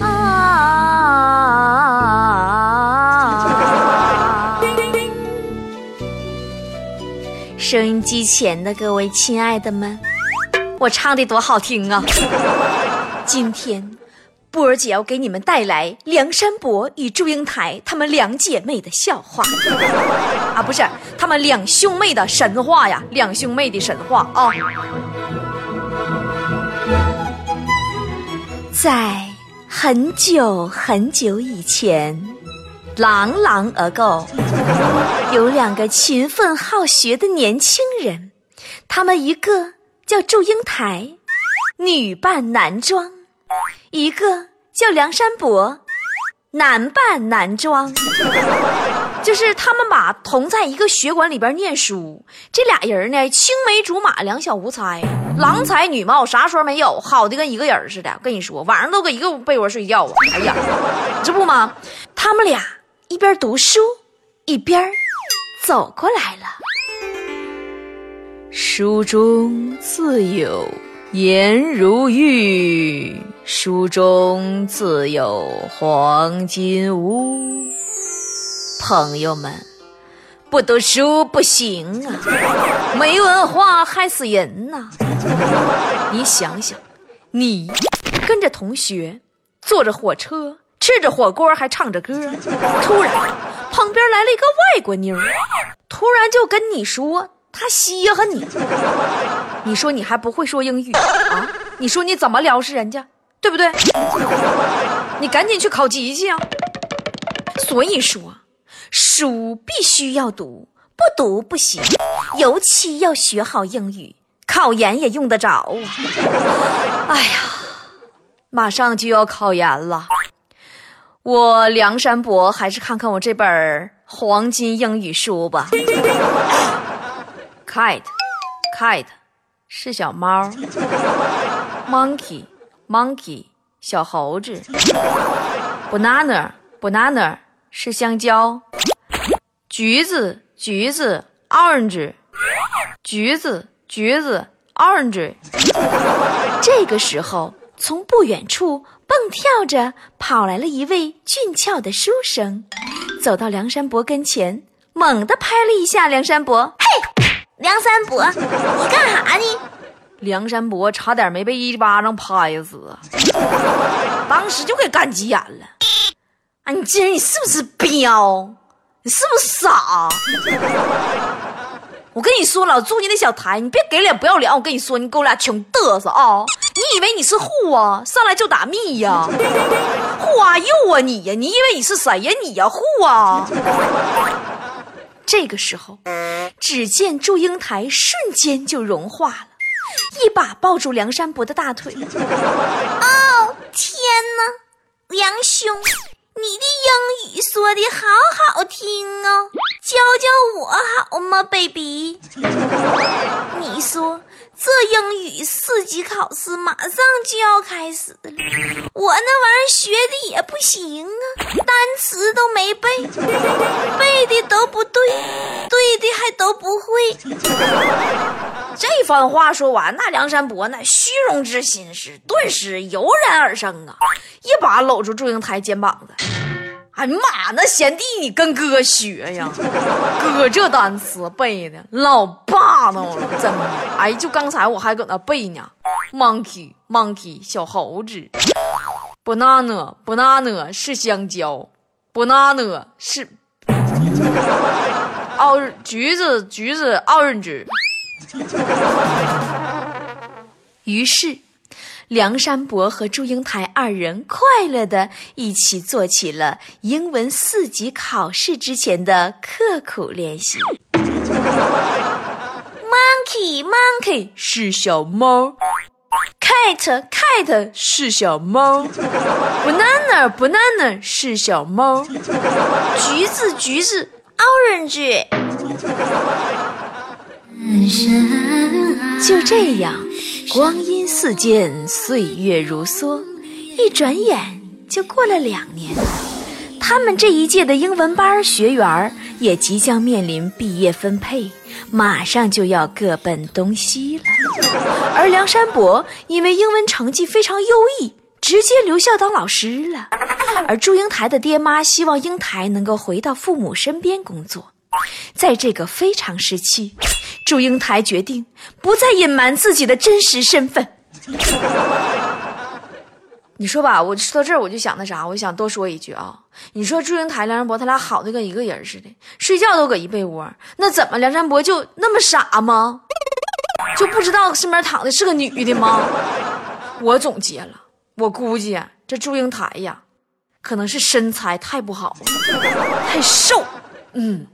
啊！收音机前的各位亲爱的们，我唱的多好听啊！今天，波儿姐要给你们带来梁山伯与祝英台她们两姐妹的笑话啊，不是，她们两兄妹的神话呀，两兄妹的神话啊，在。很久很久以前，long long ago，有两个勤奋好学的年轻人，他们一个叫祝英台，女扮男装；一个叫梁山伯，男扮男装。就是他们把，同在一个学馆里边念书。这俩人呢，青梅竹马，两小无猜，郎才女貌，啥说没有，好的跟一个人似的。跟你说，晚上都搁一个被窝睡觉啊！哎呀，这不吗？他们俩一边读书，一边走过来了。书中自有颜如玉，书中自有黄金屋。朋友们，不读书不行啊，没文化害死人呐！你想想，你跟着同学坐着火车，吃着火锅，还唱着歌，突然旁边来了一个外国妞，突然就跟你说他稀罕你，你说你还不会说英语啊？你说你怎么撩是人家，对不对？你赶紧去考级去啊！所以说。书必须要读，不读不行，尤其要学好英语，考研也用得着！哎呀，马上就要考研了，我梁山伯还是看看我这本黄金英语书吧。Kite，kite 是小猫，Monkey，monkey 小猴子，Banana，banana 是香蕉。橘子，橘子，orange，橘子，橘子，orange。这个时候，从不远处蹦跳着跑来了一位俊俏的书生，走到梁山伯跟前，猛地拍了一下梁山伯。嘿，梁山伯，你干啥呢？梁山伯差点没被一巴掌拍死，当时就给干急眼了。啊，你这人，你是不是彪？你是不是傻？我跟你说老，祝你那小台，你别给脸不要脸！我跟你说，你给我俩穷嘚瑟啊！你以为你是户啊？上来就打密呀？户啊又啊你呀？你以为你是谁呀？你呀户啊？这个时候，只见祝英台瞬间就融化了，一把抱住梁山伯的大腿。哦天哪，梁兄！你的英语说的好好听哦，教教我好吗，baby？你说这英语四级考试马上就要开始了，我那玩意儿学的也不行啊，单词都没背，背的都不对，对的还都不会。这番话说完，那梁山伯那虚荣之心是顿时油然而生啊！一把搂住祝英台肩膀子，哎呀妈，那贤弟你跟哥学呀，哥这单词背的老霸道了，真的。哎，就刚才我还搁那背呢，monkey monkey 小猴子，banana banana 是香蕉，banana 是奥橘子橘子 orange。于是，梁山伯和祝英台二人快乐的一起做起了英文四级考试之前的刻苦练习。Monkey, monkey 是小猫 cat cat 是小猫，banana banana 是小猫，橘子橘子 orange。就这样，光阴似箭，岁月如梭，一转眼就过了两年。他们这一届的英文班学员也即将面临毕业分配，马上就要各奔东西了。而梁山伯因为英文成绩非常优异，直接留校当老师了。而祝英台的爹妈希望英台能够回到父母身边工作。在这个非常时期，祝英台决定不再隐瞒自己的真实身份。你说吧，我说到这儿我就想那啥，我想多说一句啊。你说祝英台、梁山伯他俩好的跟一个人似的，睡觉都搁一被窝，那怎么梁山伯就那么傻吗？就不知道身边躺的是个女的吗？我总结了，我估计，这祝英台呀，可能是身材太不好了，太瘦，嗯，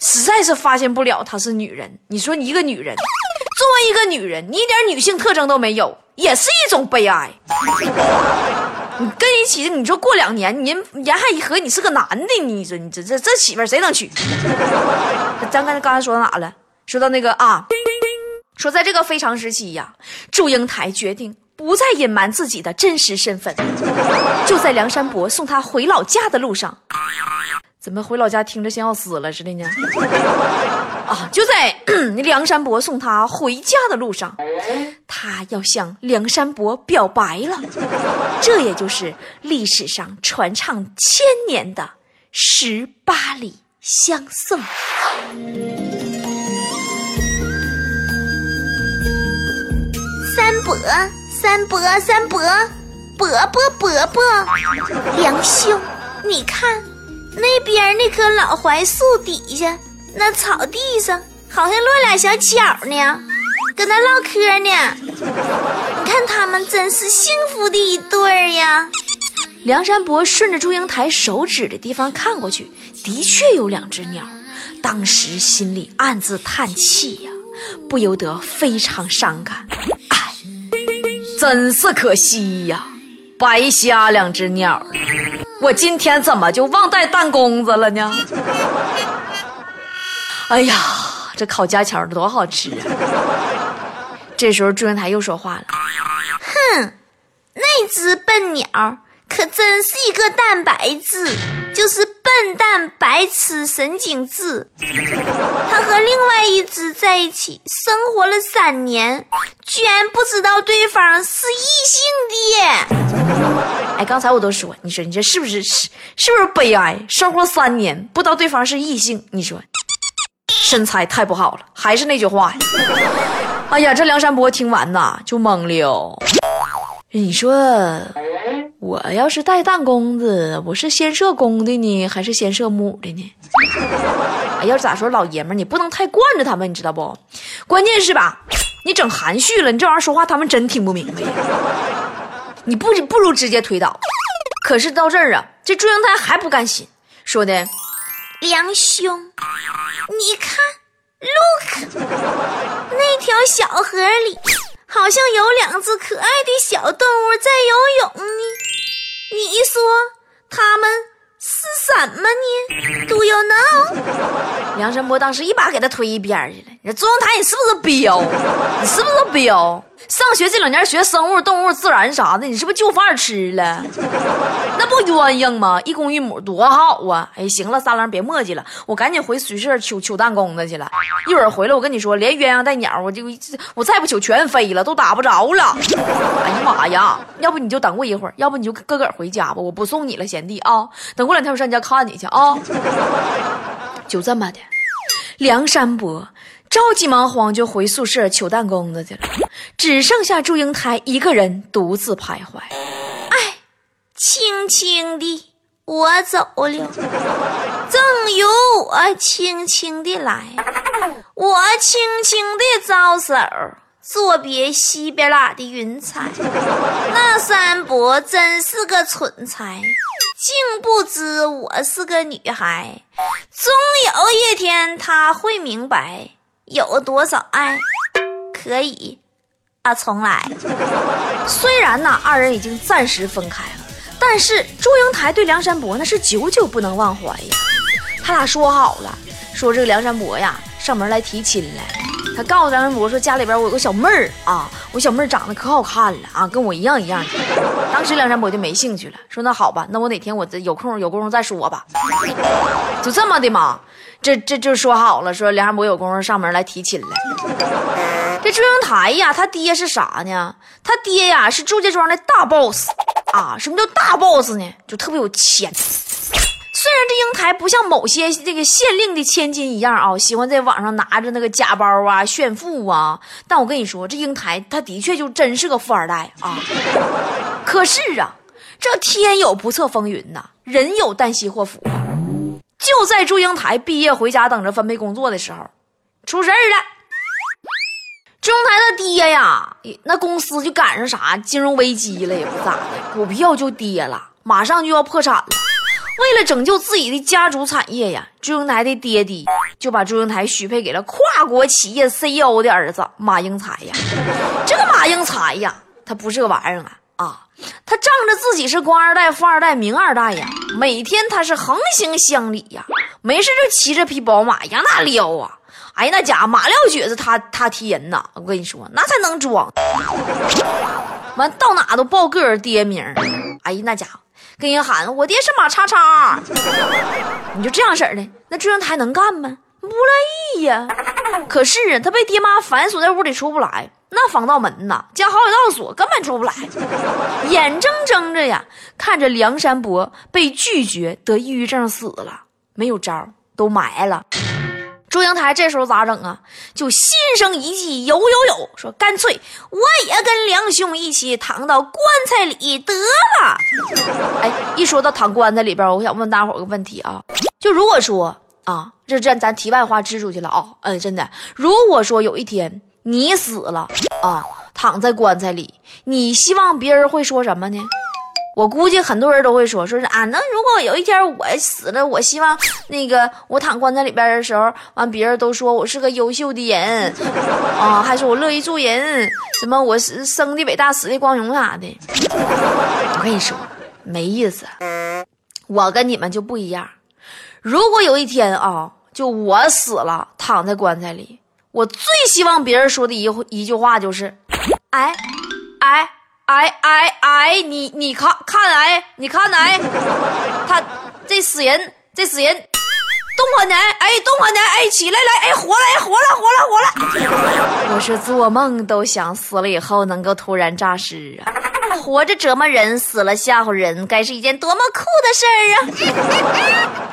实在是发现不了她是女人。你说你一个女人，作为一个女人，你一点女性特征都没有，也是一种悲哀。你跟一起，你说过两年，您人还一合你是个男的，你说你这这这媳妇谁能娶？咱刚才刚才说到哪了？说到那个啊。说，在这个非常时期呀，祝英台决定不再隐瞒自己的真实身份。就在梁山伯送她回老家的路上，怎么回老家听着像要死了似的呢？啊，就在 梁山伯送他回家的路上，他要向梁山伯表白了。这也就是历史上传唱千年的十八里相送。三伯三伯三伯，伯伯伯伯，梁兄，你看那边那棵老槐树底下，那草地上好像落俩小巧呢，搁那唠嗑呢。你看他们真是幸福的一对儿呀。梁山伯顺着祝英台手指的地方看过去，的确有两只鸟，当时心里暗自叹气呀，不由得非常伤感。哎真是可惜呀，白瞎两只鸟了。我今天怎么就忘带弹弓子了呢？哎呀，这烤家巧的多好吃啊！这时候祝英台又说话了：“哼，那只笨鸟可真是一个蛋白质。”就是笨蛋白痴神经质，他和另外一只在一起生活了三年，居然不知道对方是异性的。哎，刚才我都说，你说你这是不是是是不是悲哀？生活三年不知道对方是异性，你说身材太不好了。还是那句话呀，哎呀，这梁山伯听完呐就懵了。你说。我要是带弹弓子，我是先射公的呢，还是先射母的呢？哎，要咋说，老爷们儿，你不能太惯着他们，你知道不？关键是吧，你整含蓄了，你这玩意儿说话他们真听不明白。你不不如直接推倒。可是到这儿啊，这祝英台还不甘心，说的：“梁兄，你看，look，那条小河里好像有两只可爱的小动物在游泳呢。”你说他们是什么呢？Do you know？梁山伯当时一把给他推一边去了。你说祝英台，你是不是彪？你是不是彪？上学这两年学生物、动物、自然啥的，你是不是就饭吃了？那不鸳鸯吗？一公一母多好啊！哎，行了，三郎别磨叽了，我赶紧回宿舍取取弹弓子去了。一会儿回来，我跟你说，连鸳鸯带鸟，我就我再不取全飞了，都打不着了。哎呀妈呀！要不你就等我一会儿，要不你就个个回家吧，我不送你了，贤弟啊！等过两天我上你家看你去啊。就这么的，梁山伯。着急忙慌就回宿舍取弹弓子去了，只剩下祝英台一个人独自徘徊。哎，轻轻的我走了，正由我轻轻的来，我轻轻的招手，作别西边拉的云彩。那三伯真是个蠢材，竟不知我是个女孩。终有一天他会明白。有多少爱可以啊，重来。虽然呢，二人已经暂时分开了，但是祝英台对梁山伯那是久久不能忘怀呀。他俩说好了，说这个梁山伯呀上门来提亲来。他告诉梁山伯说：“家里边我有个小妹儿啊，我小妹儿长得可好看了啊，跟我一样一样的。”当时梁山伯就没兴趣了，说：“那好吧，那我哪天我这有空有功夫再说吧。”就这么的嘛，这这就说好了，说梁山伯有功夫上门来提亲了。这祝英台呀，他爹是啥呢？他爹呀是祝家庄的大 boss 啊。什么叫大 boss 呢？就特别有钱。虽然这英台不像某些这个县令的千金一样啊，喜欢在网上拿着那个假包啊炫富啊，但我跟你说，这英台他的确就真是个富二代啊。可是啊，这天有不测风云呐，人有旦夕祸福。就在祝英台毕业回家等着分配工作的时候，出事儿了。祝英台他爹呀，那公司就赶上啥金融危机了，也不咋的，股票就跌了，马上就要破产了。为了拯救自己的家族产业呀，祝英台的爹爹就把祝英台许配给了跨国企业 CEO 的儿子马英才呀。这个马英才呀，他不是个玩意儿啊啊！他仗着自己是官二代、富二代、名二代呀，每天他是横行乡里呀，没事就骑着匹宝马呀那撩啊！哎呀，那家伙马撂蹶子，他他踢人呐！我跟你说，那才能装。完到哪都报个人爹名哎呀，那家伙。跟人喊我爹是马叉叉，你就这样式的，那祝英台能干吗？不乐意呀。可是啊，他被爹妈反锁在屋里出不来，那防盗门呐，加好几道锁，根本出不来。眼睁睁着呀，看着梁山伯被拒绝，得抑郁症死了，没有招，都埋了。祝英台这时候咋整啊？就心生一计，有有有，说干脆我也跟梁兄一起躺到棺材里得了。哎，一说到躺棺材里边，我想问大伙个问题啊，就如果说啊，这这咱题外话支出去了啊，嗯，真的，如果说有一天你死了啊，躺在棺材里，你希望别人会说什么呢？我估计很多人都会说，说是啊，那如果有一天我死了，我希望那个我躺棺材里边的时候，完别人都说我是个优秀的人，啊，还说我乐意助人，什么我是生的伟大，死的光荣啥的。我跟你说，没意思。我跟你们就不一样。如果有一天啊，就我死了，躺在棺材里，我最希望别人说的一一句话就是，哎，哎。哎哎哎！你你看看哎，你看哎，他这死人这死人，动活呢？哎，动活呢？哎，起来来！哎，活了！哎，活了！活了！活了！我是做梦都想死了以后能够突然诈尸啊！活着折磨人，死了吓唬人，该是一件多么酷的事儿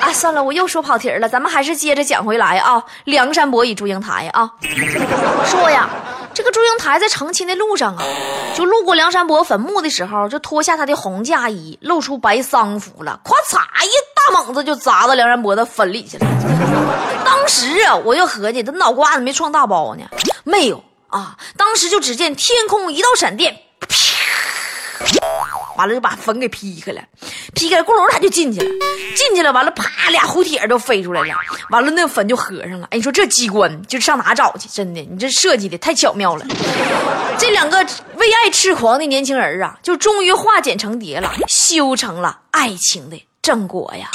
啊！啊，算了，我又说跑题了，咱们还是接着讲回来啊。梁山伯与祝英台啊，说呀。这个祝英台在成亲的路上啊，就路过梁山伯坟墓的时候，就脱下他的红嫁衣，露出白丧服了，咵嚓一大猛子就砸到梁山伯的坟里去了。当时啊，我就合计他脑瓜子没撞大包呢，没有啊。当时就只见天空一道闪电，完了就把坟给劈开了，劈开了，咕噜他就进去了，进去了，完了啪俩胡铁都飞出来了，完了那坟就合上了。哎，你说这机关就上哪找去？真的，你这设计的太巧妙了。这两个为爱痴狂的年轻人啊，就终于化茧成蝶了，修成了爱情的正果呀。